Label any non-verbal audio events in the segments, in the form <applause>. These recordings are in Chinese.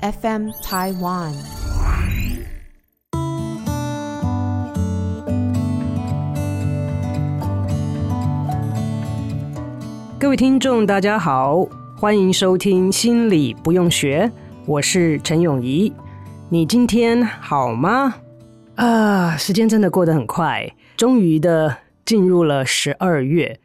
FM Taiwan。各位听众，大家好，欢迎收听《心理不用学》，我是陈永仪。你今天好吗？啊，时间真的过得很快，终于的进入了十二月。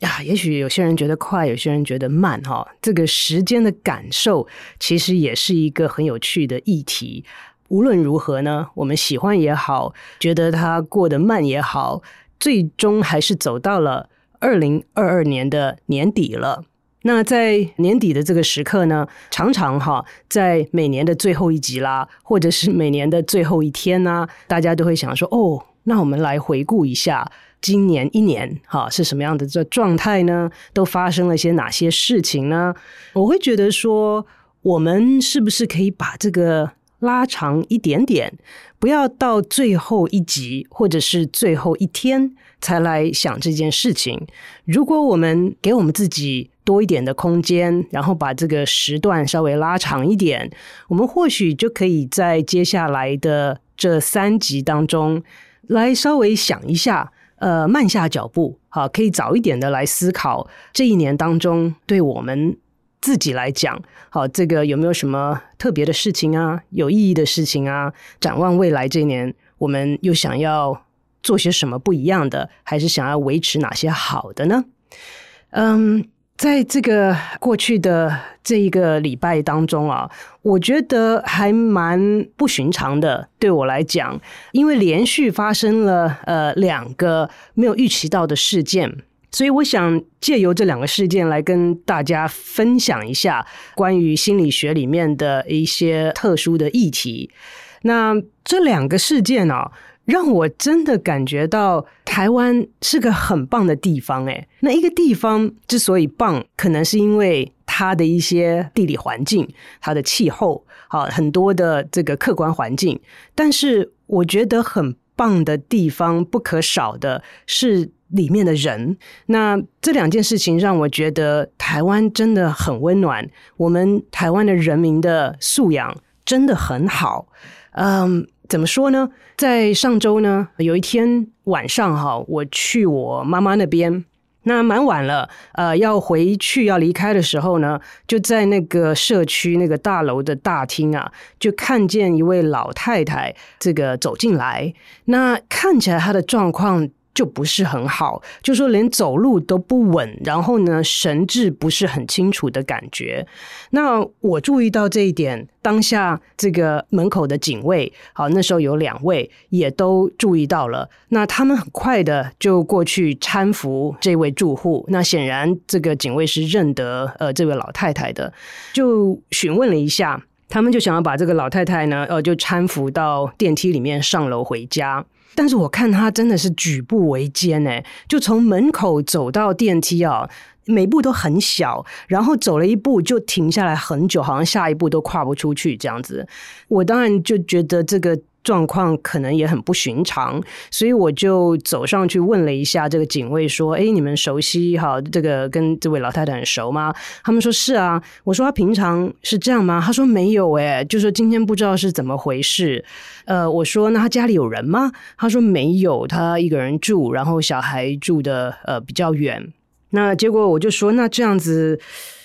呀，也许有些人觉得快，有些人觉得慢，哈。这个时间的感受其实也是一个很有趣的议题。无论如何呢，我们喜欢也好，觉得它过得慢也好，最终还是走到了二零二二年的年底了。那在年底的这个时刻呢，常常哈，在每年的最后一集啦，或者是每年的最后一天呢，大家都会想说，哦，那我们来回顾一下。今年一年，哈，是什么样的这状态呢？都发生了些哪些事情呢？我会觉得说，我们是不是可以把这个拉长一点点，不要到最后一集或者是最后一天才来想这件事情。如果我们给我们自己多一点的空间，然后把这个时段稍微拉长一点，我们或许就可以在接下来的这三集当中来稍微想一下。呃，慢下脚步，好，可以早一点的来思考这一年当中，对我们自己来讲，好，这个有没有什么特别的事情啊，有意义的事情啊？展望未来这一年，我们又想要做些什么不一样的，还是想要维持哪些好的呢？嗯。在这个过去的这一个礼拜当中啊，我觉得还蛮不寻常的。对我来讲，因为连续发生了呃两个没有预期到的事件，所以我想借由这两个事件来跟大家分享一下关于心理学里面的一些特殊的议题。那这两个事件啊。让我真的感觉到台湾是个很棒的地方，哎，那一个地方之所以棒，可能是因为它的一些地理环境、它的气候，好，很多的这个客观环境。但是我觉得很棒的地方，不可少的是里面的人。那这两件事情让我觉得台湾真的很温暖，我们台湾的人民的素养真的很好，嗯。怎么说呢？在上周呢，有一天晚上哈，我去我妈妈那边，那蛮晚了，呃，要回去要离开的时候呢，就在那个社区那个大楼的大厅啊，就看见一位老太太这个走进来，那看起来她的状况。就不是很好，就说连走路都不稳，然后呢，神志不是很清楚的感觉。那我注意到这一点，当下这个门口的警卫，好，那时候有两位也都注意到了。那他们很快的就过去搀扶这位住户。那显然这个警卫是认得呃这位老太太的，就询问了一下，他们就想要把这个老太太呢，呃，就搀扶到电梯里面上楼回家。但是我看他真的是举步维艰哎，就从门口走到电梯啊，每步都很小，然后走了一步就停下来很久，好像下一步都跨不出去这样子。我当然就觉得这个。状况可能也很不寻常，所以我就走上去问了一下这个警卫，说：“哎，你们熟悉哈这个跟这位老太太很熟吗？”他们说：“是啊。”我说：“他平常是这样吗？”他说：“没有，哎，就说今天不知道是怎么回事。”呃，我说：“那他家里有人吗？”他说：“没有，他一个人住，然后小孩住的呃比较远。”那结果我就说：“那这样子。”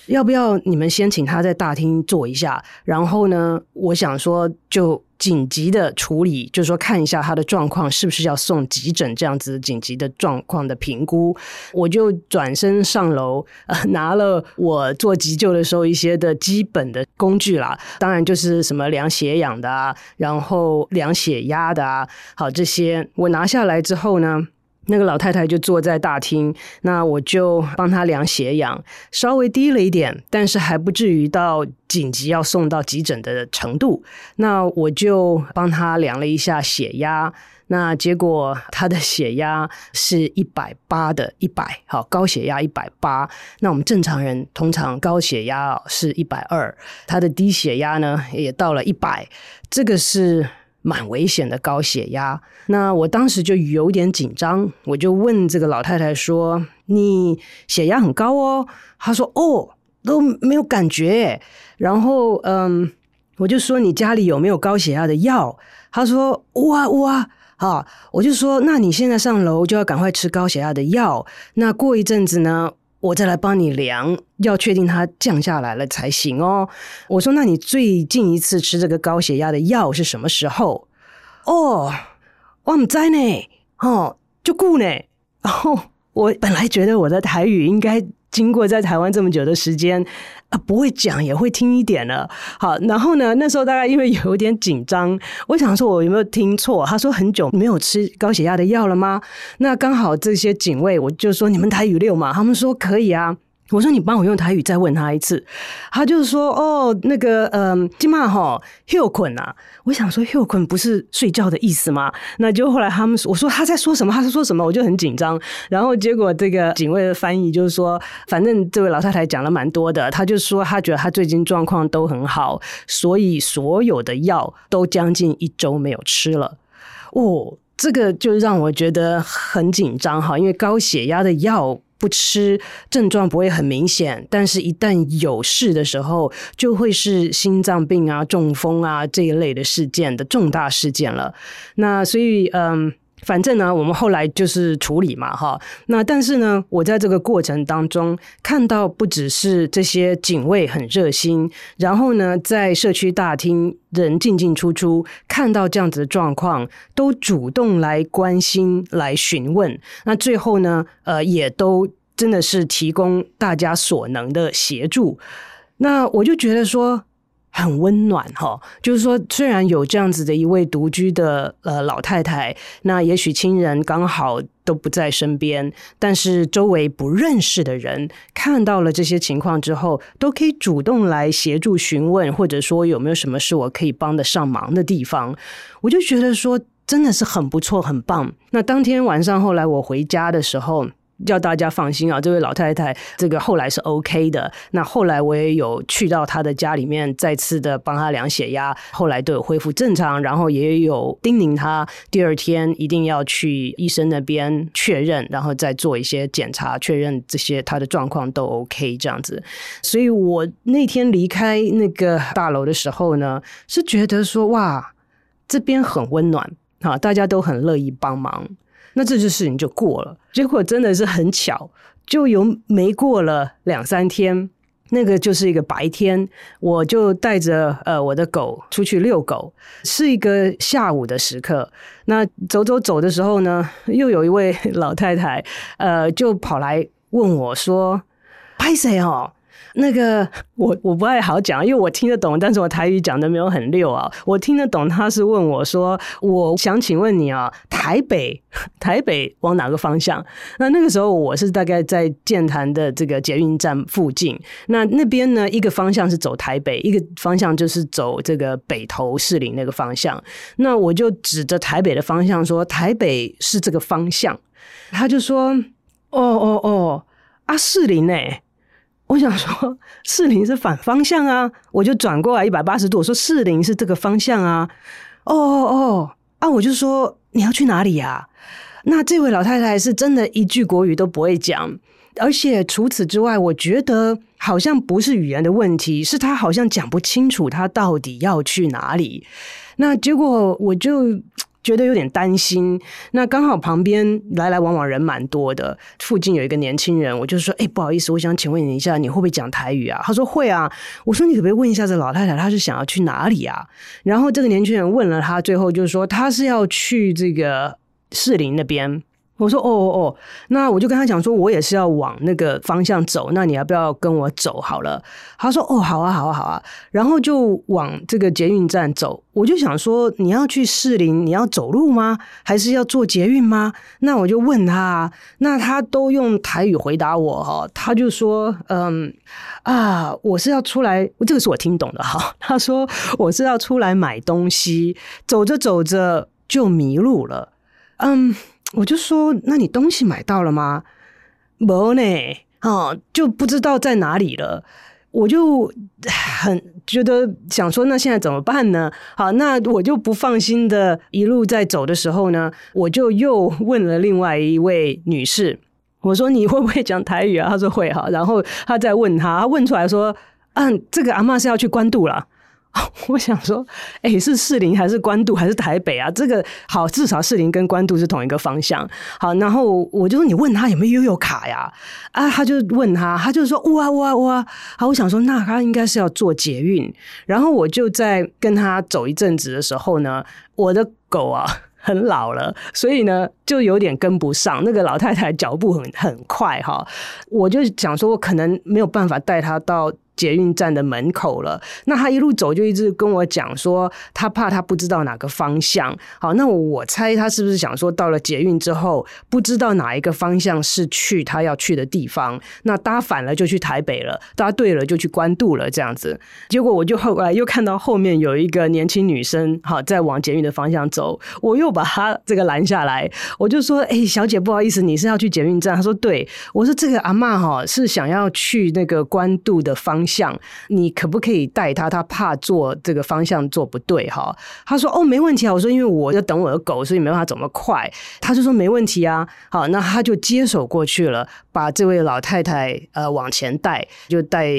要不要你们先请他在大厅坐一下？然后呢，我想说就紧急的处理，就是说看一下他的状况是不是要送急诊这样子紧急的状况的评估。我就转身上楼，呃，<laughs> 拿了我做急救的时候一些的基本的工具啦，当然就是什么量血氧的啊，然后量血压的啊，好，这些我拿下来之后呢。那个老太太就坐在大厅，那我就帮她量血氧，稍微低了一点，但是还不至于到紧急要送到急诊的程度。那我就帮她量了一下血压，那结果她的血压是一百八的一百，好，高血压一百八。那我们正常人通常高血压是一百二，她的低血压呢也到了一百，这个是。蛮危险的高血压，那我当时就有点紧张，我就问这个老太太说：“你血压很高哦？”她说：“哦，都没有感觉。”然后，嗯，我就说你家里有没有高血压的药？她说哇哇，好，我就说那你现在上楼就要赶快吃高血压的药。那过一阵子呢，我再来帮你量，要确定它降下来了才行哦。我说那你最近一次吃这个高血压的药是什么时候？哦，我唔在呢，哦，就顾呢。然后我本来觉得我的台语应该。经过在台湾这么久的时间啊，不会讲也会听一点了。好，然后呢，那时候大概因为有点紧张，我想说我有没有听错？他说很久没有吃高血压的药了吗？那刚好这些警卫，我就说你们台语六嘛，他们说可以啊。我说你帮我用台语再问他一次，他就是说哦，那个嗯，今嘛哈休困啊。我想说休困不是睡觉的意思吗？那就后来他们，我说他在说什么？他在说什么？我就很紧张。然后结果这个警卫的翻译就是说，反正这位老太太讲了蛮多的，他就说他觉得他最近状况都很好，所以所有的药都将近一周没有吃了。哦，这个就让我觉得很紧张哈，因为高血压的药。不吃，症状不会很明显，但是一旦有事的时候，就会是心脏病啊、中风啊这一类的事件的重大事件了。那所以，嗯。反正呢，我们后来就是处理嘛，哈。那但是呢，我在这个过程当中看到，不只是这些警卫很热心，然后呢，在社区大厅人进进出出，看到这样子的状况，都主动来关心、来询问。那最后呢，呃，也都真的是提供大家所能的协助。那我就觉得说。很温暖哈，就是说，虽然有这样子的一位独居的呃老太太，那也许亲人刚好都不在身边，但是周围不认识的人看到了这些情况之后，都可以主动来协助询问，或者说有没有什么是我可以帮得上忙的地方，我就觉得说真的是很不错，很棒。那当天晚上后来我回家的时候。叫大家放心啊，这位老太太这个后来是 OK 的。那后来我也有去到她的家里面，再次的帮她量血压，后来都有恢复正常。然后也有叮咛她第二天一定要去医生那边确认，然后再做一些检查，确认这些她的状况都 OK 这样子。所以我那天离开那个大楼的时候呢，是觉得说哇，这边很温暖啊，大家都很乐意帮忙。那这件事情就过了，结果真的是很巧，就有没过了两三天，那个就是一个白天，我就带着呃我的狗出去遛狗，是一个下午的时刻。那走走走的时候呢，又有一位 <laughs> 老太太，呃，就跑来问我说：“拍谁哦？”那个我我不太好讲，因为我听得懂，但是我台语讲的没有很溜啊。我听得懂，他是问我说：“我想请问你啊，台北 <laughs> 台北往哪个方向？”那那个时候我是大概在建潭的这个捷运站附近。那那边呢，一个方向是走台北，一个方向就是走这个北投士林那个方向。那我就指着台北的方向说：“台北是这个方向。”他就说：“哦哦哦，啊士林呢？”我想说，士林是反方向啊，我就转过来一百八十度，我说士林是这个方向啊。哦哦哦，啊，我就说你要去哪里呀？那这位老太太是真的一句国语都不会讲，而且除此之外，我觉得好像不是语言的问题，是她好像讲不清楚她到底要去哪里。那结果我就。觉得有点担心，那刚好旁边来来往往人蛮多的，附近有一个年轻人，我就说：“哎，不好意思，我想请问你一下，你会不会讲台语啊？”他说：“会啊。”我说：“你可不可以问一下这老太太，她是想要去哪里啊？”然后这个年轻人问了他，最后就是说他是要去这个士林那边。我说哦哦哦，那我就跟他讲说，我也是要往那个方向走，那你要不要跟我走好了？他说哦，好啊，好啊，好啊，然后就往这个捷运站走。我就想说，你要去士林，你要走路吗？还是要坐捷运吗？那我就问他，那他都用台语回答我哈，他就说嗯啊，我是要出来，这个是我听懂的哈。<laughs> 他说我是要出来买东西，走着走着就迷路了，嗯。我就说，那你东西买到了吗？没呢，哦，就不知道在哪里了。我就很觉得想说，那现在怎么办呢？好，那我就不放心的，一路在走的时候呢，我就又问了另外一位女士，我说你会不会讲台语啊？她说会哈，然后她再问他，他问出来说，嗯，这个阿嬷是要去关渡了。<laughs> 我想说，哎、是士林还是关渡还是台北啊？这个好，至少士林跟关渡是同一个方向。好，然后我就说，你问他有没有悠游卡呀？啊，他就问他，他就说哇哇哇。好，我想说，那他应该是要做捷运。然后我就在跟他走一阵子的时候呢，我的狗啊很老了，所以呢就有点跟不上。那个老太太脚步很很快哈，我就想说，我可能没有办法带他到。捷运站的门口了，那他一路走就一直跟我讲说，他怕他不知道哪个方向。好，那我猜他是不是想说，到了捷运之后，不知道哪一个方向是去他要去的地方，那搭反了就去台北了，搭对了就去关渡了这样子。结果我就后来又看到后面有一个年轻女生，好，在往捷运的方向走，我又把她这个拦下来，我就说：“哎，小姐，不好意思，你是要去捷运站？”她说：“对。”我说：“这个阿嬷哈是想要去那个关渡的方向。”你可不可以带他？他怕做这个方向做不对哈。他说：“哦，没问题啊。”我说：“因为我要等我的狗，所以没办法怎么快。”他就说：“没问题啊。”好，那他就接手过去了，把这位老太太呃往前带，就带。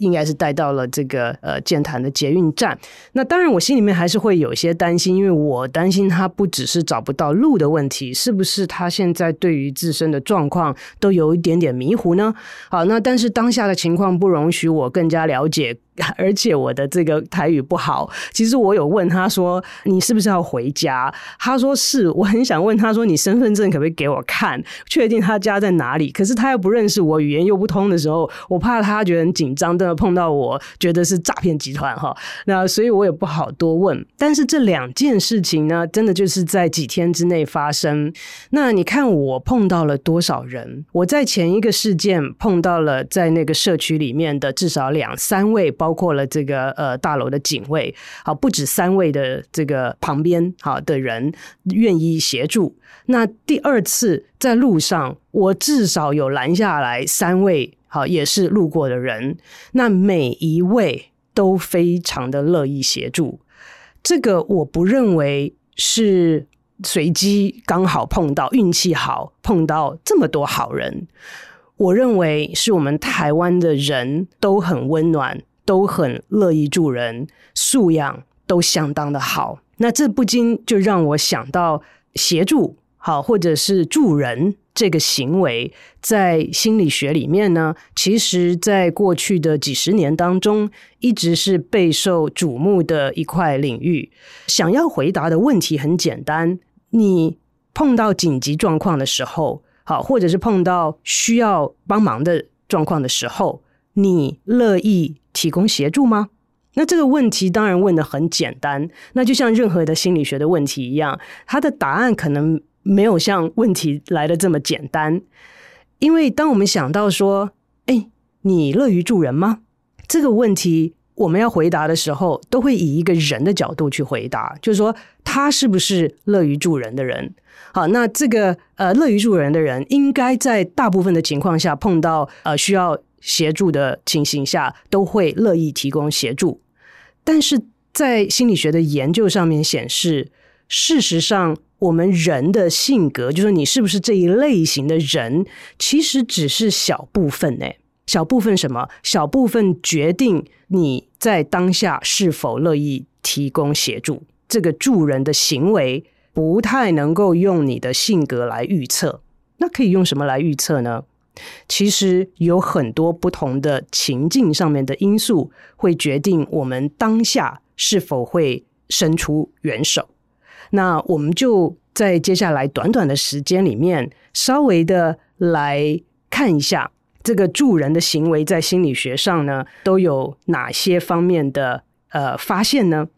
应该是带到了这个呃建潭的捷运站。那当然，我心里面还是会有些担心，因为我担心他不只是找不到路的问题，是不是他现在对于自身的状况都有一点点迷糊呢？好，那但是当下的情况不容许我更加了解。而且我的这个台语不好，其实我有问他说：“你是不是要回家？”他说：“是。”我很想问他说：“你身份证可不可以给我看，确定他家在哪里？”可是他又不认识我，语言又不通的时候，我怕他觉得很紧张，真的碰到我觉得是诈骗集团哈。那所以我也不好多问。但是这两件事情呢，真的就是在几天之内发生。那你看我碰到了多少人？我在前一个事件碰到了在那个社区里面的至少两三位包。包括了这个呃大楼的警卫，好，不止三位的这个旁边好的人愿意协助。那第二次在路上，我至少有拦下来三位，好，也是路过的人。那每一位都非常的乐意协助。这个我不认为是随机刚好碰到，运气好碰到这么多好人。我认为是我们台湾的人都很温暖。都很乐意助人，素养都相当的好。那这不禁就让我想到协助好，或者是助人这个行为，在心理学里面呢，其实在过去的几十年当中，一直是备受瞩目的一块领域。想要回答的问题很简单：你碰到紧急状况的时候，好，或者是碰到需要帮忙的状况的时候，你乐意提供协助吗？那这个问题当然问得很简单，那就像任何的心理学的问题一样，它的答案可能没有像问题来得这么简单。因为当我们想到说，哎，你乐于助人吗？这个问题我们要回答的时候，都会以一个人的角度去回答，就是说他是不是乐于助人的人？好，那这个呃乐于助人的人，应该在大部分的情况下碰到呃需要。协助的情形下，都会乐意提供协助。但是在心理学的研究上面显示，事实上，我们人的性格，就是你是不是这一类型的人，其实只是小部分诶。小部分什么？小部分决定你在当下是否乐意提供协助。这个助人的行为不太能够用你的性格来预测。那可以用什么来预测呢？其实有很多不同的情境上面的因素，会决定我们当下是否会伸出援手。那我们就在接下来短短的时间里面，稍微的来看一下这个助人的行为在心理学上呢，都有哪些方面的呃发现呢？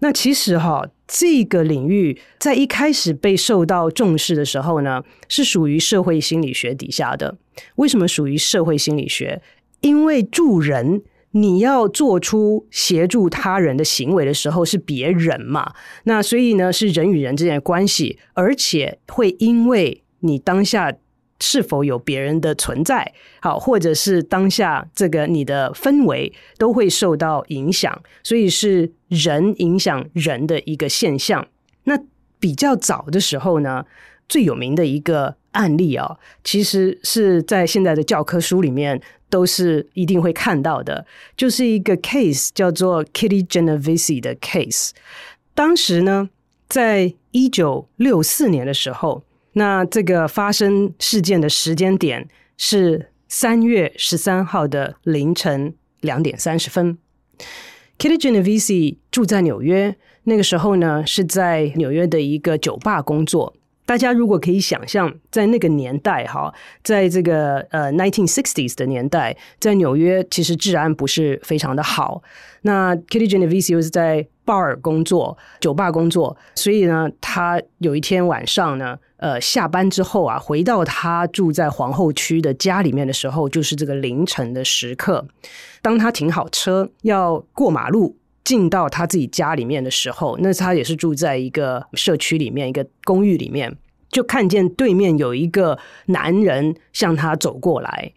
那其实哈。这个领域在一开始被受到重视的时候呢，是属于社会心理学底下的。为什么属于社会心理学？因为助人，你要做出协助他人的行为的时候，是别人嘛。那所以呢，是人与人之间的关系，而且会因为你当下。是否有别人的存在，好，或者是当下这个你的氛围都会受到影响，所以是人影响人的一个现象。那比较早的时候呢，最有名的一个案例啊，其实是在现在的教科书里面都是一定会看到的，就是一个 case 叫做 Kitty Genovese 的 case。当时呢，在一九六四年的时候，那这个发生事件的时间点是三月十三号的凌晨两点三十分。Kitty Genovese 住在纽约，那个时候呢，是在纽约的一个酒吧工作。大家如果可以想象，在那个年代哈，在这个呃 nineteen sixties 的年代，在纽约其实治安不是非常的好。那 Kitty Genovese 又是在 bar 工作，酒吧工作，所以呢，他有一天晚上呢，呃，下班之后啊，回到他住在皇后区的家里面的时候，就是这个凌晨的时刻。当他停好车要过马路，进到他自己家里面的时候，那他也是住在一个社区里面，一个公寓里面，就看见对面有一个男人向他走过来。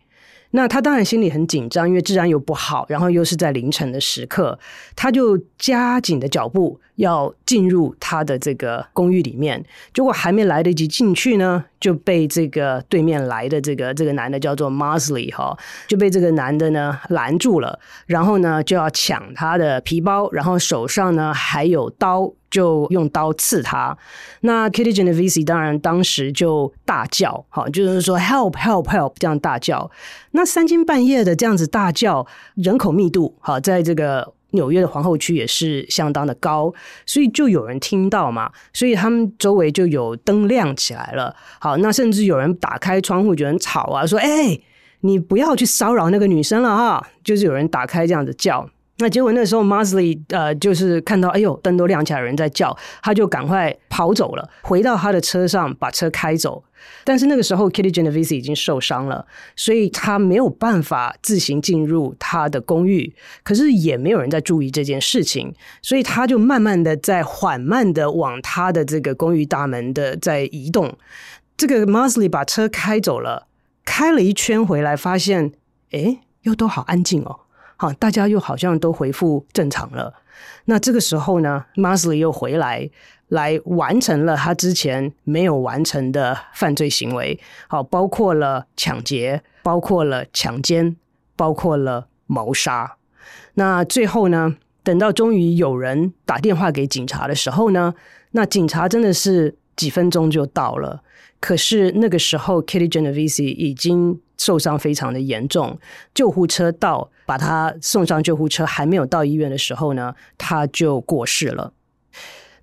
那他当然心里很紧张，因为治安又不好，然后又是在凌晨的时刻，他就加紧的脚步要进入他的这个公寓里面。结果还没来得及进去呢，就被这个对面来的这个这个男的叫做 Mosley 哈，就被这个男的呢拦住了，然后呢就要抢他的皮包，然后手上呢还有刀。就用刀刺他，那 Kitty Genovese 当然当时就大叫，好，就是说 help help help 这样大叫。那三更半夜的这样子大叫，人口密度好，在这个纽约的皇后区也是相当的高，所以就有人听到嘛，所以他们周围就有灯亮起来了。好，那甚至有人打开窗户，觉得很吵啊，说：“哎，你不要去骚扰那个女生了哈。”就是有人打开这样子叫。那结果那时候，Mosley 呃，就是看到哎呦灯都亮起来，有人在叫，他就赶快跑走了，回到他的车上把车开走。但是那个时候，Kitty Genovese 已经受伤了，所以他没有办法自行进入他的公寓。可是也没有人在注意这件事情，所以他就慢慢的在缓慢的往他的这个公寓大门的在移动。这个 Mosley 把车开走了，开了一圈回来，发现哎，又都好安静哦。好，大家又好像都恢复正常了。那这个时候呢，Mosley 又回来，来完成了他之前没有完成的犯罪行为。好，包括了抢劫，包括了强奸，包括了谋杀。那最后呢，等到终于有人打电话给警察的时候呢，那警察真的是几分钟就到了。可是那个时候，Kitty Genovese 已经受伤非常的严重，救护车到，把他送上救护车，还没有到医院的时候呢，他就过世了。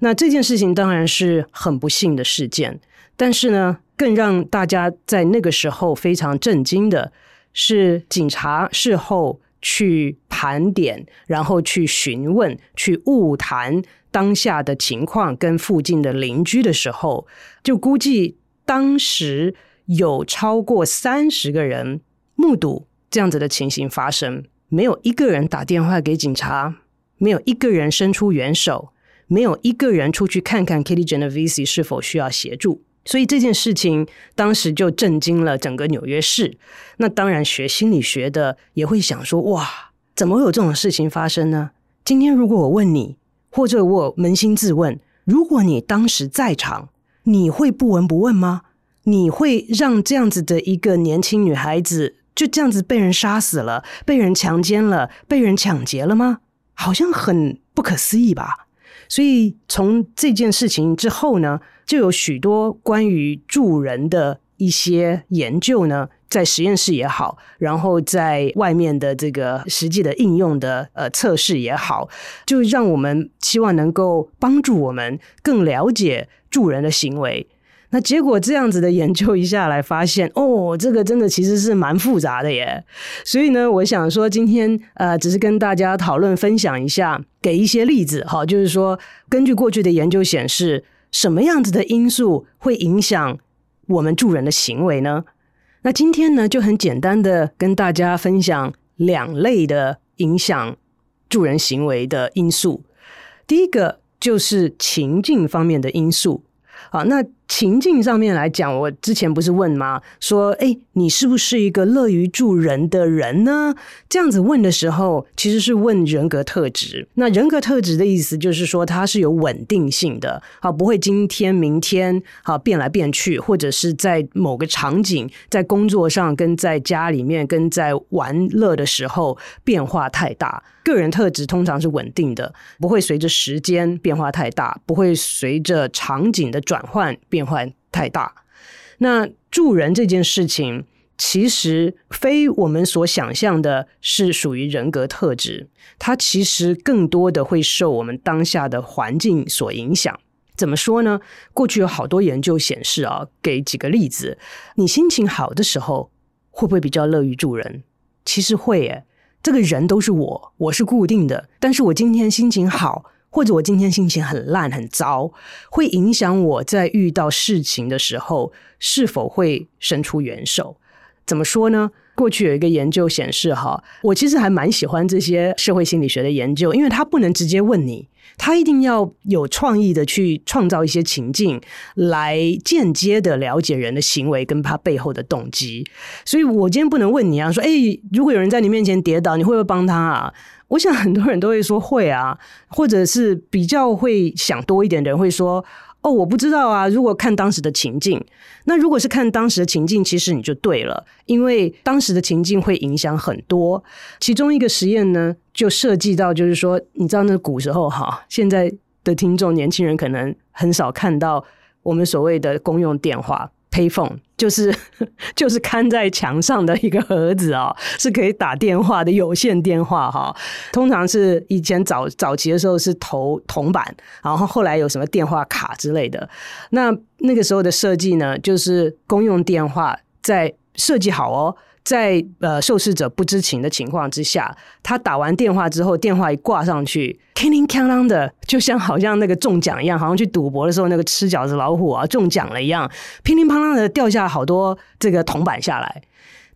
那这件事情当然是很不幸的事件，但是呢，更让大家在那个时候非常震惊的是，警察事后去盘点，然后去询问、去误谈当下的情况，跟附近的邻居的时候，就估计。当时有超过三十个人目睹这样子的情形发生，没有一个人打电话给警察，没有一个人伸出援手，没有一个人出去看看 Kitty Genovese 是否需要协助。所以这件事情当时就震惊了整个纽约市。那当然，学心理学的也会想说：哇，怎么会有这种事情发生呢？今天如果我问你，或者我扪心自问，如果你当时在场，你会不闻不问吗？你会让这样子的一个年轻女孩子就这样子被人杀死了、被人强奸了、被人抢劫了吗？好像很不可思议吧。所以从这件事情之后呢，就有许多关于助人的一些研究呢，在实验室也好，然后在外面的这个实际的应用的呃测试也好，就让我们希望能够帮助我们更了解。助人的行为，那结果这样子的研究一下来发现，哦，这个真的其实是蛮复杂的耶。所以呢，我想说今天呃，只是跟大家讨论分享一下，给一些例子哈，就是说根据过去的研究显示，什么样子的因素会影响我们助人的行为呢？那今天呢，就很简单的跟大家分享两类的影响助人行为的因素。第一个。就是情境方面的因素，好，那情境上面来讲，我之前不是问吗？说，哎，你是不是一个乐于助人的人呢？这样子问的时候，其实是问人格特质。那人格特质的意思就是说，它是有稳定性的，好，不会今天明天好变来变去，或者是在某个场景，在工作上跟在家里面跟在玩乐的时候变化太大。个人特质通常是稳定的，不会随着时间变化太大，不会随着场景的转换变化太大。那助人这件事情，其实非我们所想象的是属于人格特质，它其实更多的会受我们当下的环境所影响。怎么说呢？过去有好多研究显示啊，给几个例子，你心情好的时候，会不会比较乐于助人？其实会耶。这个人都是我，我是固定的。但是我今天心情好，或者我今天心情很烂很糟，会影响我在遇到事情的时候是否会伸出援手。怎么说呢？过去有一个研究显示，哈，我其实还蛮喜欢这些社会心理学的研究，因为他不能直接问你。他一定要有创意的去创造一些情境，来间接的了解人的行为跟他背后的动机。所以我今天不能问你啊，说，诶，如果有人在你面前跌倒，你会不会帮他啊？我想很多人都会说会啊，或者是比较会想多一点的人会说。哦，我不知道啊。如果看当时的情境，那如果是看当时的情境，其实你就对了，因为当时的情境会影响很多。其中一个实验呢，就涉及到，就是说，你知道那古时候哈，现在的听众年轻人可能很少看到我们所谓的公用电话。Payphone 就是 <laughs> 就是看在墙上的一个盒子哦，是可以打电话的有线电话哈。通常是以前早早期的时候是投铜板，然后后来有什么电话卡之类的。那那个时候的设计呢，就是公用电话在设计好哦。在呃受试者不知情的情况之下，他打完电话之后，电话一挂上去，叮叮哐啷的，就像好像那个中奖一样，好像去赌博的时候那个吃饺子老虎啊中奖了一样，乒铃乓啷的掉下好多这个铜板下来。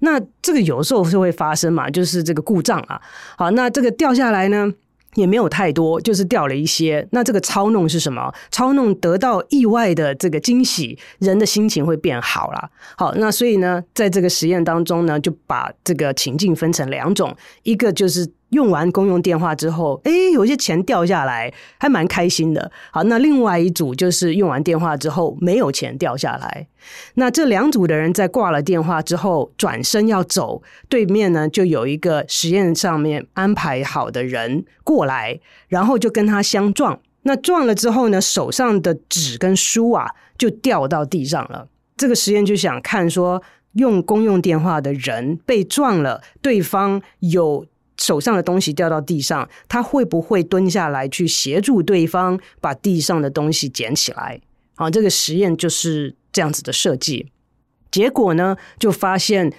那这个有时候是会发生嘛，就是这个故障啊。好，那这个掉下来呢？也没有太多，就是掉了一些。那这个操弄是什么？操弄得到意外的这个惊喜，人的心情会变好了。好，那所以呢，在这个实验当中呢，就把这个情境分成两种，一个就是。用完公用电话之后，哎，有些钱掉下来，还蛮开心的。好，那另外一组就是用完电话之后没有钱掉下来。那这两组的人在挂了电话之后转身要走，对面呢就有一个实验上面安排好的人过来，然后就跟他相撞。那撞了之后呢，手上的纸跟书啊就掉到地上了。这个实验就想看说，用公用电话的人被撞了，对方有。手上的东西掉到地上，他会不会蹲下来去协助对方把地上的东西捡起来？好，这个实验就是这样子的设计。结果呢，就发现。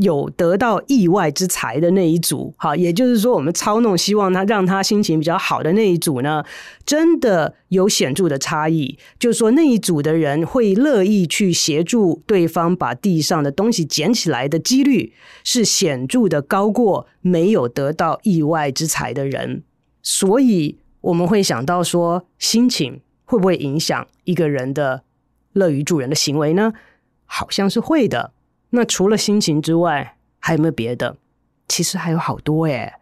有得到意外之财的那一组，好，也就是说，我们操弄希望他让他心情比较好的那一组呢，真的有显著的差异。就是说，那一组的人会乐意去协助对方把地上的东西捡起来的几率，是显著的高过没有得到意外之财的人。所以，我们会想到说，心情会不会影响一个人的乐于助人的行为呢？好像是会的。那除了心情之外，还有没有别的？其实还有好多耶。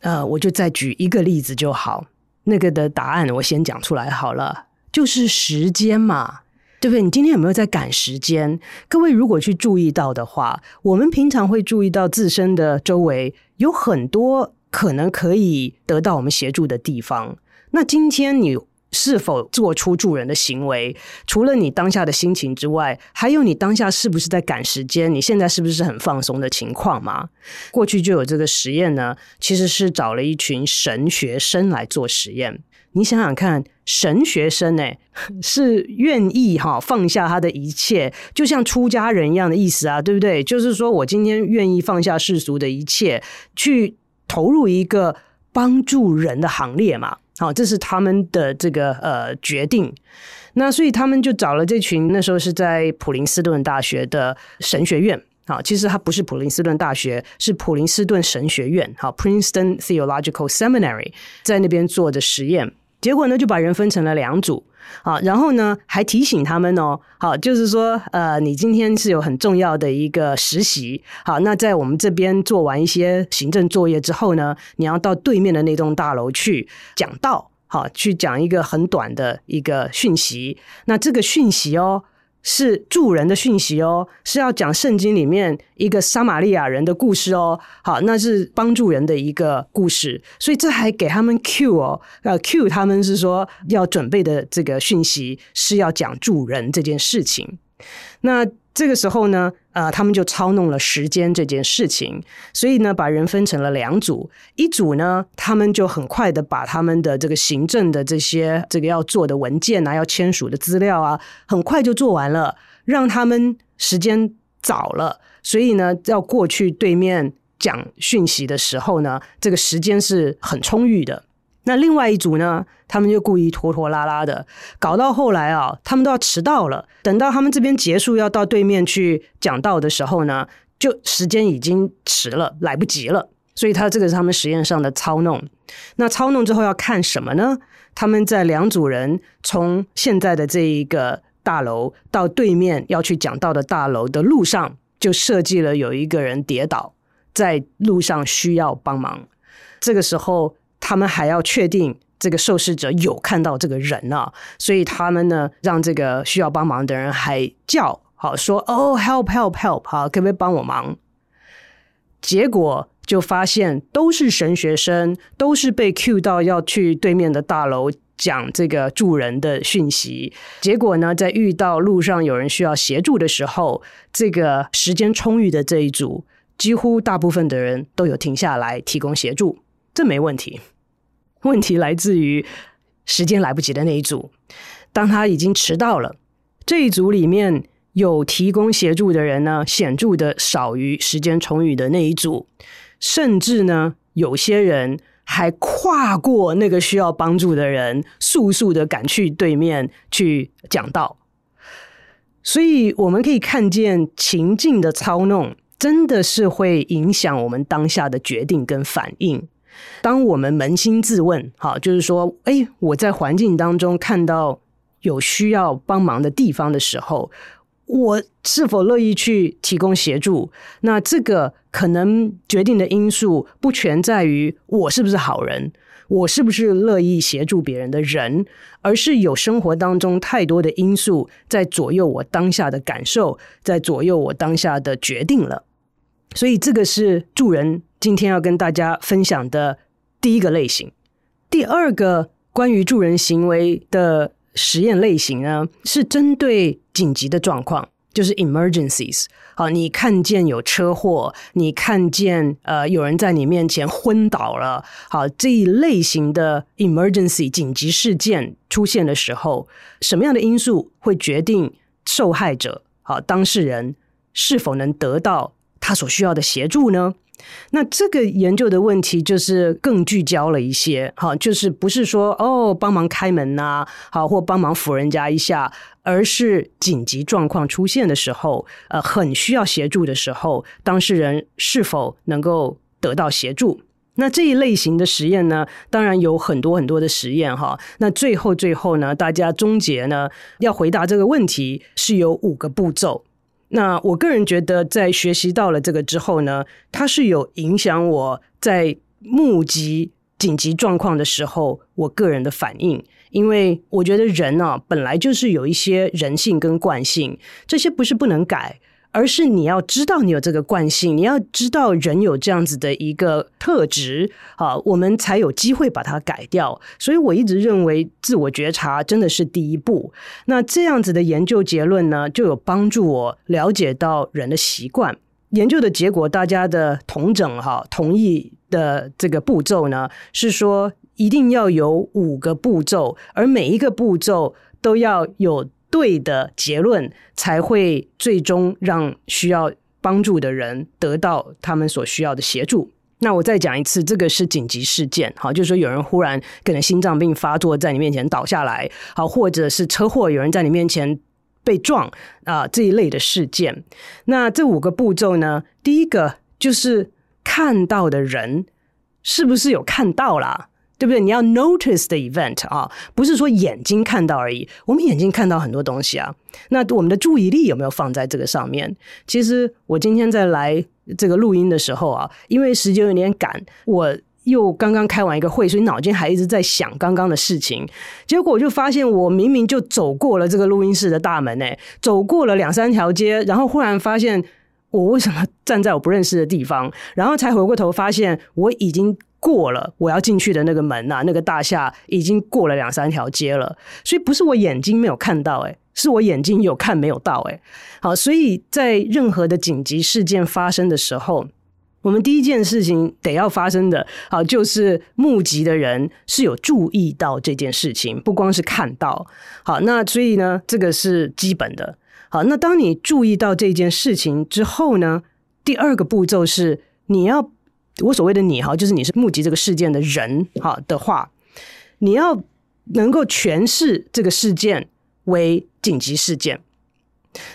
呃，我就再举一个例子就好。那个的答案我先讲出来好了，就是时间嘛，对不对？你今天有没有在赶时间？各位如果去注意到的话，我们平常会注意到自身的周围有很多可能可以得到我们协助的地方。那今天你。是否做出助人的行为？除了你当下的心情之外，还有你当下是不是在赶时间？你现在是不是很放松的情况吗？过去就有这个实验呢，其实是找了一群神学生来做实验。你想想看，神学生呢，是愿意哈放下他的一切，就像出家人一样的意思啊，对不对？就是说我今天愿意放下世俗的一切，去投入一个帮助人的行列嘛。好，这是他们的这个呃决定。那所以他们就找了这群那时候是在普林斯顿大学的神学院。好，其实它不是普林斯顿大学，是普林斯顿神学院。好，Princeton Theological Seminary 在那边做的实验。结果呢，就把人分成了两组，好，然后呢，还提醒他们哦，好，就是说，呃，你今天是有很重要的一个实习，好，那在我们这边做完一些行政作业之后呢，你要到对面的那栋大楼去讲道，好，去讲一个很短的一个讯息，那这个讯息哦。是助人的讯息哦，是要讲圣经里面一个撒玛利亚人的故事哦。好，那是帮助人的一个故事，所以这还给他们 Q 哦，呃，Q 他们是说要准备的这个讯息是要讲助人这件事情。那这个时候呢，呃，他们就操弄了时间这件事情，所以呢，把人分成了两组。一组呢，他们就很快的把他们的这个行政的这些这个要做的文件啊，要签署的资料啊，很快就做完了，让他们时间早了。所以呢，要过去对面讲讯息的时候呢，这个时间是很充裕的。那另外一组呢，他们就故意拖拖拉拉的，搞到后来啊，他们都要迟到了。等到他们这边结束，要到对面去讲道的时候呢，就时间已经迟了，来不及了。所以他这个是他们实验上的操弄。那操弄之后要看什么呢？他们在两组人从现在的这一个大楼到对面要去讲道的大楼的路上，就设计了有一个人跌倒，在路上需要帮忙。这个时候。他们还要确定这个受试者有看到这个人呢、啊，所以他们呢，让这个需要帮忙的人还叫好说哦，help help help，好，可不可以帮我忙？结果就发现都是神学生，都是被 cue 到要去对面的大楼讲这个助人的讯息。结果呢，在遇到路上有人需要协助的时候，这个时间充裕的这一组，几乎大部分的人都有停下来提供协助，这没问题。<laughs> 问题来自于时间来不及的那一组，当他已经迟到了，这一组里面有提供协助的人呢，显著的少于时间充裕的那一组，甚至呢，有些人还跨过那个需要帮助的人，速速的赶去对面去讲道。所以我们可以看见情境的操弄，真的是会影响我们当下的决定跟反应。当我们扪心自问，好，就是说，哎，我在环境当中看到有需要帮忙的地方的时候，我是否乐意去提供协助？那这个可能决定的因素不全在于我是不是好人，我是不是乐意协助别人的人，而是有生活当中太多的因素在左右我当下的感受，在左右我当下的决定了。所以这个是助人。今天要跟大家分享的第一个类型，第二个关于助人行为的实验类型呢，是针对紧急的状况，就是 emergencies。好，你看见有车祸，你看见呃有人在你面前昏倒了，好，这一类型的 emergency 紧急事件出现的时候，什么样的因素会决定受害者，好，当事人是否能得到他所需要的协助呢？那这个研究的问题就是更聚焦了一些，哈，就是不是说哦帮忙开门呐，好，或帮忙扶人家一下，而是紧急状况出现的时候，呃，很需要协助的时候，当事人是否能够得到协助？那这一类型的实验呢，当然有很多很多的实验哈。那最后最后呢，大家终结呢，要回答这个问题是有五个步骤。那我个人觉得，在学习到了这个之后呢，它是有影响我在目击紧急状况的时候，我个人的反应。因为我觉得人啊，本来就是有一些人性跟惯性，这些不是不能改。而是你要知道你有这个惯性，你要知道人有这样子的一个特质，好，我们才有机会把它改掉。所以我一直认为自我觉察真的是第一步。那这样子的研究结论呢，就有帮助我了解到人的习惯。研究的结果，大家的同整哈，同意的这个步骤呢，是说一定要有五个步骤，而每一个步骤都要有。对的结论才会最终让需要帮助的人得到他们所需要的协助。那我再讲一次，这个是紧急事件，好，就是说有人忽然可能心脏病发作，在你面前倒下来，好，或者是车祸，有人在你面前被撞啊，这一类的事件。那这五个步骤呢，第一个就是看到的人是不是有看到啦？对不对？你要 notice the event 啊，不是说眼睛看到而已。我们眼睛看到很多东西啊，那我们的注意力有没有放在这个上面？其实我今天在来这个录音的时候啊，因为时间有点赶，我又刚刚开完一个会，所以脑筋还一直在想刚刚的事情。结果我就发现，我明明就走过了这个录音室的大门，诶，走过了两三条街，然后忽然发现我为什么站在我不认识的地方，然后才回过头发现我已经。过了我要进去的那个门呐、那个大厦已经过了两三条街了，所以不是我眼睛没有看到，诶，是我眼睛有看没有到，诶，好，所以在任何的紧急事件发生的时候，我们第一件事情得要发生的，好，就是目击的人是有注意到这件事情，不光是看到，好，那所以呢，这个是基本的，好，那当你注意到这件事情之后呢，第二个步骤是你要。我所谓的你哈，就是你是目击这个事件的人哈的话，你要能够诠释这个事件为紧急事件。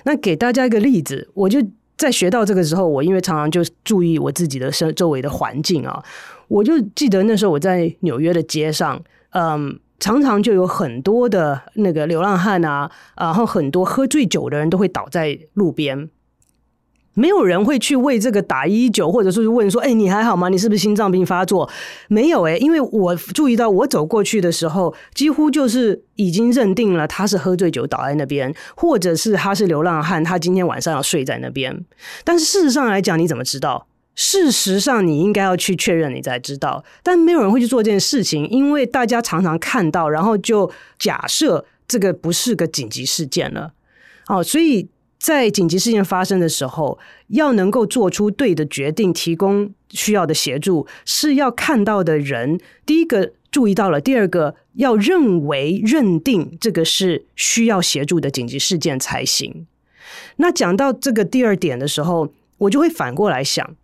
那给大家一个例子，我就在学到这个时候，我因为常常就注意我自己的身周围的环境啊，我就记得那时候我在纽约的街上，嗯，常常就有很多的那个流浪汉啊，然后很多喝醉酒的人都会倒在路边。没有人会去为这个打一九，或者说是问说：“哎，你还好吗？你是不是心脏病发作？”没有诶，因为我注意到，我走过去的时候，几乎就是已经认定了他是喝醉酒倒在那边，或者是他是流浪汉，他今天晚上要睡在那边。但是事实上来讲，你怎么知道？事实上，你应该要去确认，你才知道。但没有人会去做这件事情，因为大家常常看到，然后就假设这个不是个紧急事件了。哦，所以。在紧急事件发生的时候，要能够做出对的决定，提供需要的协助，是要看到的人第一个注意到了，第二个要认为认定这个是需要协助的紧急事件才行。那讲到这个第二点的时候，我就会反过来想：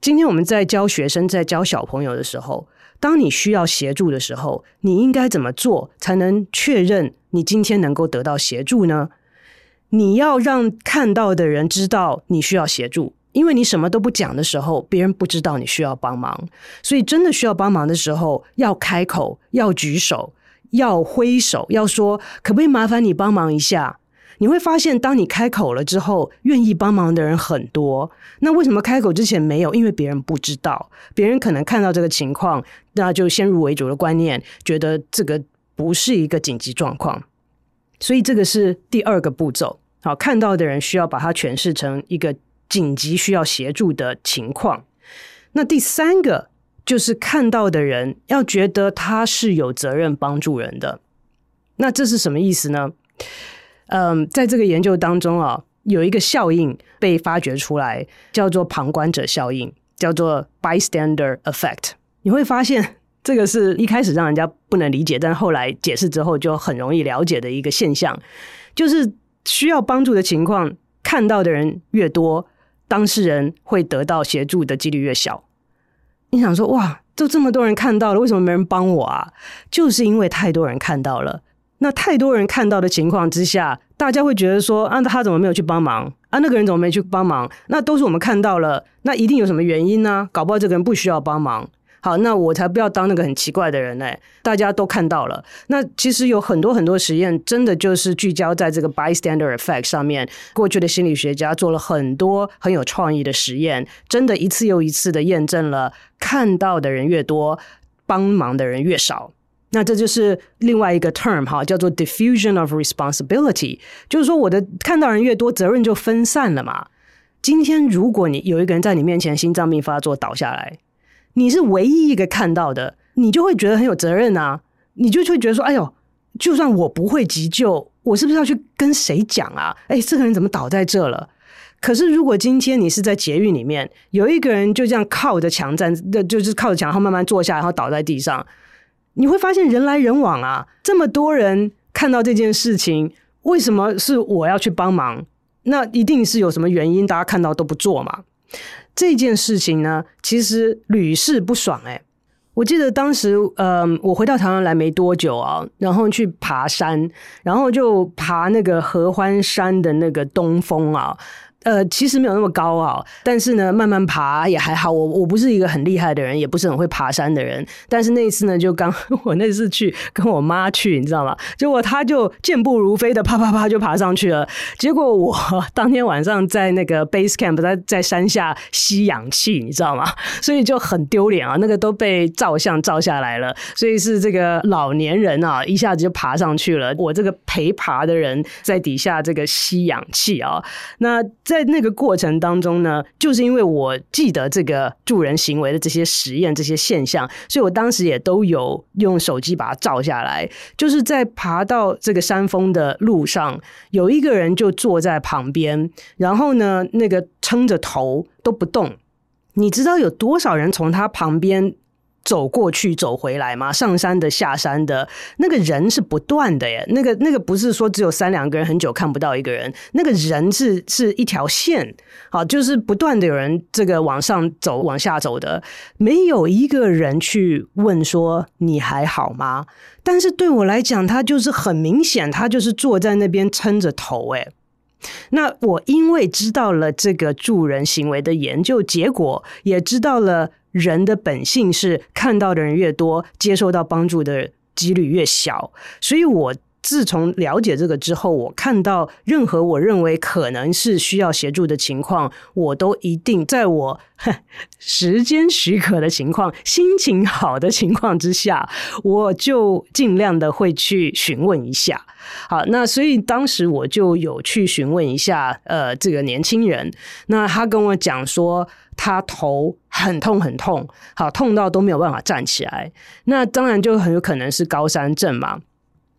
今天我们在教学生、在教小朋友的时候，当你需要协助的时候，你应该怎么做才能确认你今天能够得到协助呢？你要让看到的人知道你需要协助，因为你什么都不讲的时候，别人不知道你需要帮忙。所以真的需要帮忙的时候，要开口，要举手，要挥手，要说可不可以麻烦你帮忙一下？你会发现，当你开口了之后，愿意帮忙的人很多。那为什么开口之前没有？因为别人不知道，别人可能看到这个情况，那就先入为主的观念，觉得这个不是一个紧急状况。所以这个是第二个步骤。好，看到的人需要把它诠释成一个紧急需要协助的情况。那第三个就是看到的人要觉得他是有责任帮助人的。那这是什么意思呢？嗯，在这个研究当中啊，有一个效应被发掘出来，叫做旁观者效应，叫做 bystander effect。你会发现。这个是一开始让人家不能理解，但后来解释之后就很容易了解的一个现象，就是需要帮助的情况，看到的人越多，当事人会得到协助的几率越小。你想说，哇，都这么多人看到了，为什么没人帮我啊？就是因为太多人看到了。那太多人看到的情况之下，大家会觉得说，啊，他怎么没有去帮忙？啊，那个人怎么没去帮忙？那都是我们看到了，那一定有什么原因呢？搞不好这个人不需要帮忙。好，那我才不要当那个很奇怪的人呢。大家都看到了，那其实有很多很多实验，真的就是聚焦在这个 bystander effect 上面。过去的心理学家做了很多很有创意的实验，真的一次又一次的验证了，看到的人越多，帮忙的人越少。那这就是另外一个 term 哈，叫做 diffusion of responsibility，就是说我的看到人越多，责任就分散了嘛。今天如果你有一个人在你面前心脏病发作倒下来。你是唯一一个看到的，你就会觉得很有责任啊！你就会觉得说：“哎呦，就算我不会急救，我是不是要去跟谁讲啊？哎，这个人怎么倒在这了？”可是如果今天你是在捷运里面，有一个人就这样靠着墙站，就是靠着墙，然后慢慢坐下，然后倒在地上，你会发现人来人往啊，这么多人看到这件事情，为什么是我要去帮忙？那一定是有什么原因，大家看到都不做嘛。这件事情呢，其实屡试不爽哎。我记得当时，嗯、我回到台湾来没多久啊，然后去爬山，然后就爬那个合欢山的那个东峰啊。呃，其实没有那么高啊，但是呢，慢慢爬也还好。我我不是一个很厉害的人，也不是很会爬山的人。但是那一次呢，就刚 <laughs> 我那次去跟我妈去，你知道吗？结果她就健步如飞的啪啪啪就爬上去了。结果我当天晚上在那个 base camp 在在山下吸氧气，你知道吗？<laughs> 所以就很丢脸啊，那个都被照相照下来了。所以是这个老年人啊，一下子就爬上去了。我这个陪爬的人在底下这个吸氧气啊，那在。在那个过程当中呢，就是因为我记得这个助人行为的这些实验、这些现象，所以我当时也都有用手机把它照下来。就是在爬到这个山峰的路上，有一个人就坐在旁边，然后呢，那个撑着头都不动。你知道有多少人从他旁边走过去走回来嘛？上山的下山的那个人是不断的耶，那个那个不是说只有三两个人很久看不到一个人，那个人是是一条线，好，就是不断的有人这个往上走往下走的，没有一个人去问说你还好吗？但是对我来讲，他就是很明显，他就是坐在那边撑着头，诶。那我因为知道了这个助人行为的研究结果，也知道了。人的本性是看到的人越多，接受到帮助的几率越小。所以，我自从了解这个之后，我看到任何我认为可能是需要协助的情况，我都一定在我时间许可的情况、心情好的情况之下，我就尽量的会去询问一下。好，那所以当时我就有去询问一下，呃，这个年轻人，那他跟我讲说。他头很痛很痛，好，痛到都没有办法站起来。那当然就很有可能是高山症嘛。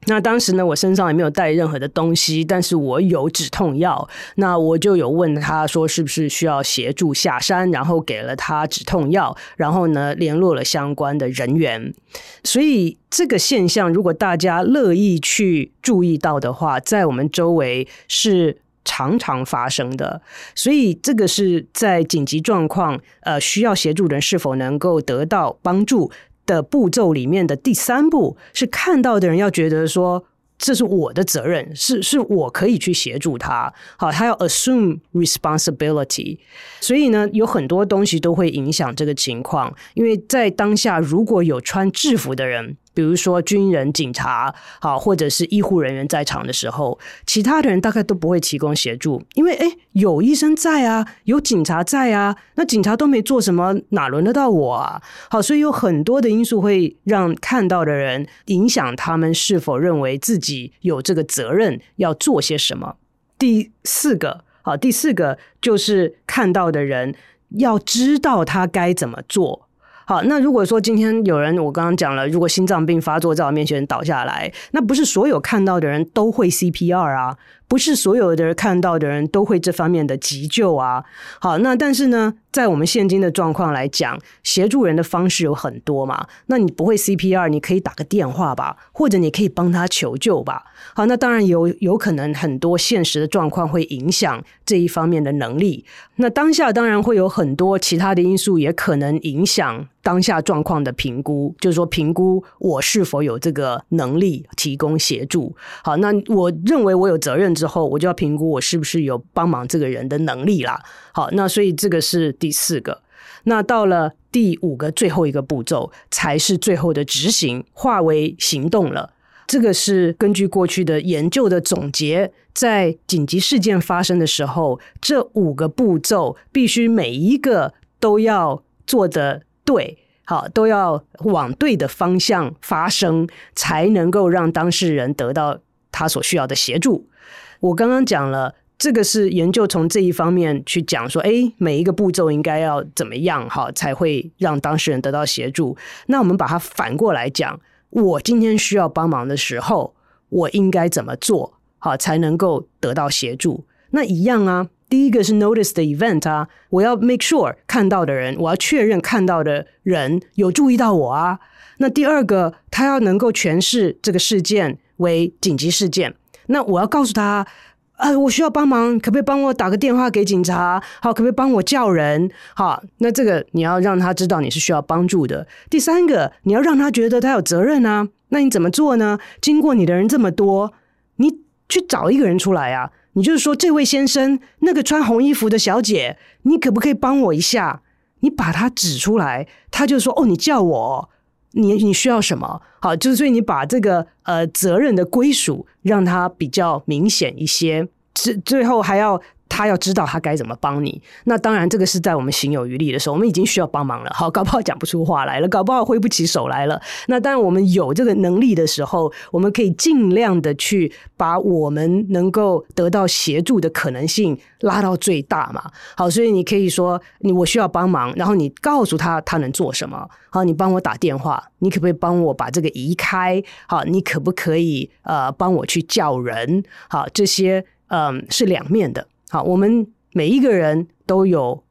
那当时呢，我身上也没有带任何的东西，但是我有止痛药。那我就有问他说是不是需要协助下山，然后给了他止痛药，然后呢，联络了相关的人员。所以这个现象，如果大家乐意去注意到的话，在我们周围是。常常发生的，所以这个是在紧急状况，呃，需要协助人是否能够得到帮助的步骤里面的第三步，是看到的人要觉得说，这是我的责任，是是我可以去协助他，好，他要 assume responsibility。所以呢，有很多东西都会影响这个情况，因为在当下如果有穿制服的人。比如说军人、警察，好，或者是医护人员在场的时候，其他的人大概都不会提供协助，因为诶，有医生在啊，有警察在啊，那警察都没做什么，哪轮得到我啊？好，所以有很多的因素会让看到的人影响他们是否认为自己有这个责任要做些什么。第四个，好，第四个就是看到的人要知道他该怎么做。好，那如果说今天有人，我刚刚讲了，如果心脏病发作在我面前倒下来，那不是所有看到的人都会 CPR 啊。不是所有的人看到的人都会这方面的急救啊。好，那但是呢，在我们现今的状况来讲，协助人的方式有很多嘛。那你不会 CPR，你可以打个电话吧，或者你可以帮他求救吧。好，那当然有有可能很多现实的状况会影响这一方面的能力。那当下当然会有很多其他的因素也可能影响当下状况的评估，就是说评估我是否有这个能力提供协助。好，那我认为我有责任。之后，我就要评估我是不是有帮忙这个人的能力啦。好，那所以这个是第四个。那到了第五个最后一个步骤，才是最后的执行，化为行动了。这个是根据过去的研究的总结，在紧急事件发生的时候，这五个步骤必须每一个都要做得对，好，都要往对的方向发生，才能够让当事人得到他所需要的协助。我刚刚讲了，这个是研究从这一方面去讲说，诶，每一个步骤应该要怎么样哈，才会让当事人得到协助。那我们把它反过来讲，我今天需要帮忙的时候，我应该怎么做好才能够得到协助？那一样啊，第一个是 notice the event 啊，我要 make sure 看到的人，我要确认看到的人有注意到我啊。那第二个，他要能够诠释这个事件为紧急事件。那我要告诉他，呃，我需要帮忙，可不可以帮我打个电话给警察？好，可不可以帮我叫人？好，那这个你要让他知道你是需要帮助的。第三个，你要让他觉得他有责任啊。那你怎么做呢？经过你的人这么多，你去找一个人出来啊。你就是说，这位先生，那个穿红衣服的小姐，你可不可以帮我一下？你把他指出来，他就说：“哦，你叫我，你你需要什么？”好，就是所以你把这个呃责任的归属让他比较明显一些，最最后还要。他要知道他该怎么帮你，那当然这个是在我们行有余力的时候，我们已经需要帮忙了。好，搞不好讲不出话来了，搞不好挥不起手来了。那当然我们有这个能力的时候，我们可以尽量的去把我们能够得到协助的可能性拉到最大嘛。好，所以你可以说你我需要帮忙，然后你告诉他他能做什么。好，你帮我打电话，你可不可以帮我把这个移开？好，你可不可以呃帮我去叫人？好，这些嗯、是两面的。好，我们每一个人都有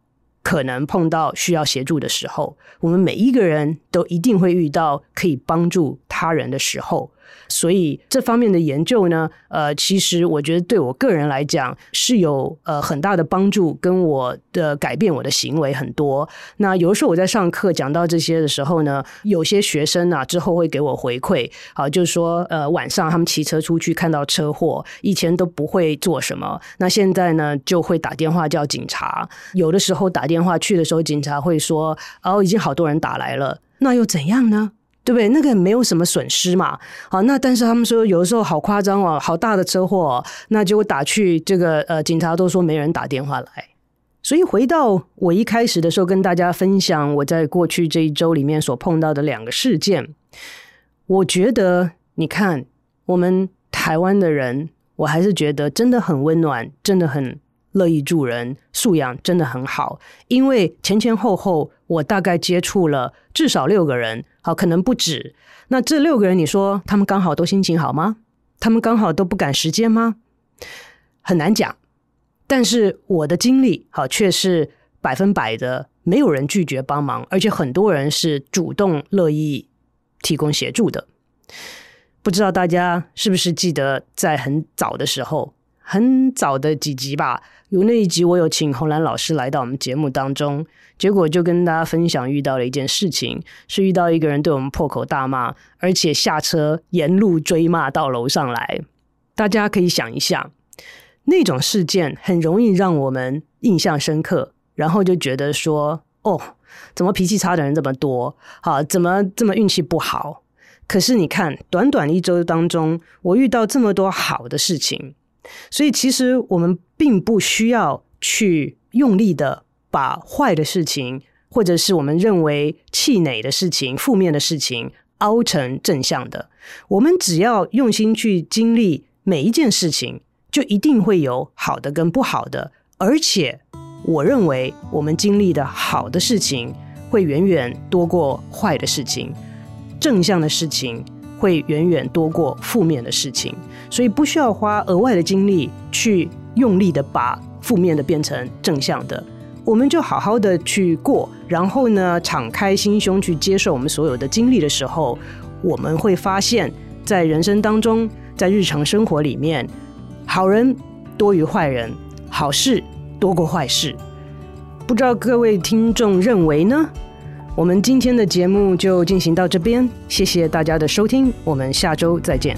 可能碰到需要协助的时候，我们每一个人都一定会遇到可以帮助他人的时候。所以这方面的研究呢，呃，其实我觉得对我个人来讲是有呃很大的帮助，跟我的改变我的行为很多。那有的时候我在上课讲到这些的时候呢，有些学生啊之后会给我回馈，好，就是说呃晚上他们骑车出去看到车祸，以前都不会做什么，那现在呢就会打电话叫警察。有的时候打电话去的时候，警察会说哦，已经好多人打来了，那又怎样呢？对不对？那个没有什么损失嘛。好，那但是他们说有的时候好夸张哦，好大的车祸哦，那结果打去这个呃，警察都说没人打电话来。所以回到我一开始的时候，跟大家分享我在过去这一周里面所碰到的两个事件，我觉得你看我们台湾的人，我还是觉得真的很温暖，真的很。乐意助人，素养真的很好。因为前前后后，我大概接触了至少六个人，好，可能不止。那这六个人，你说他们刚好都心情好吗？他们刚好都不赶时间吗？很难讲。但是我的经历，好，却是百分百的，没有人拒绝帮忙，而且很多人是主动乐意提供协助的。不知道大家是不是记得，在很早的时候。很早的几集吧，有那一集我有请洪兰老师来到我们节目当中，结果就跟大家分享遇到了一件事情，是遇到一个人对我们破口大骂，而且下车沿路追骂到楼上来。大家可以想一下，那种事件很容易让我们印象深刻，然后就觉得说，哦，怎么脾气差的人这么多？好，怎么这么运气不好？可是你看，短短一周当中，我遇到这么多好的事情。所以，其实我们并不需要去用力的把坏的事情，或者是我们认为气馁的事情、负面的事情凹成正向的。我们只要用心去经历每一件事情，就一定会有好的跟不好的。而且，我认为我们经历的好的事情会远远多过坏的事情，正向的事情会远远多过负面的事情。所以不需要花额外的精力去用力的把负面的变成正向的，我们就好好的去过，然后呢，敞开心胸去接受我们所有的经历的时候，我们会发现，在人生当中，在日常生活里面，好人多于坏人，好事多过坏事。不知道各位听众认为呢？我们今天的节目就进行到这边，谢谢大家的收听，我们下周再见。